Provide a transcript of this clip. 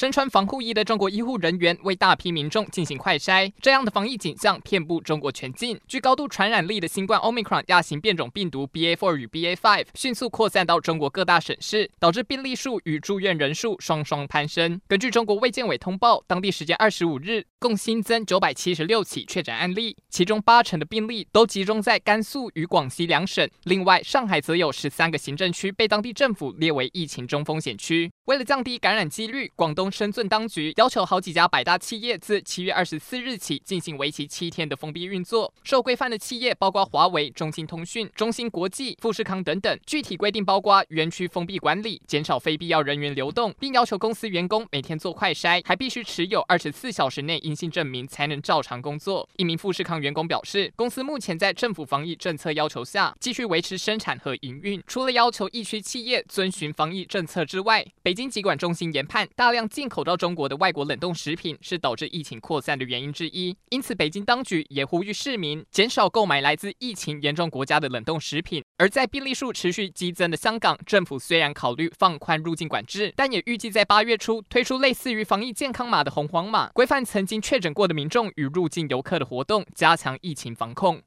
身穿防护衣的中国医护人员为大批民众进行快筛，这样的防疫景象遍布中国全境。具高度传染力的新冠 Omicron 亚型变种病毒 BA.4 与 BA.5 迅速扩散到中国各大省市，导致病例数与住院人数双双攀升。根据中国卫健委通报，当地时间二十五日共新增九百七十六起确诊案例，其中八成的病例都集中在甘肃与广西两省。另外，上海则有十三个行政区被当地政府列为疫情中风险区。为了降低感染几率，广东深圳当局要求好几家百大企业自七月二十四日起进行为期七天的封闭运作。受规范的企业包括华为、中兴通讯、中芯国际、富士康等等。具体规定包括园区封闭管理、减少非必要人员流动，并要求公司员工每天做快筛，还必须持有二十四小时内阴性证明才能照常工作。一名富士康员工表示，公司目前在政府防疫政策要求下，继续维持生产和营运。除了要求疫区企业遵循防疫政策之外，北京。疾管中心研判，大量进口到中国的外国冷冻食品是导致疫情扩散的原因之一。因此，北京当局也呼吁市民减少购买来自疫情严重国家的冷冻食品。而在病例数持续激增的香港，政府虽然考虑放宽入境管制，但也预计在八月初推出类似于防疫健康码的红黄码，规范曾经确诊过的民众与入境游客的活动，加强疫情防控。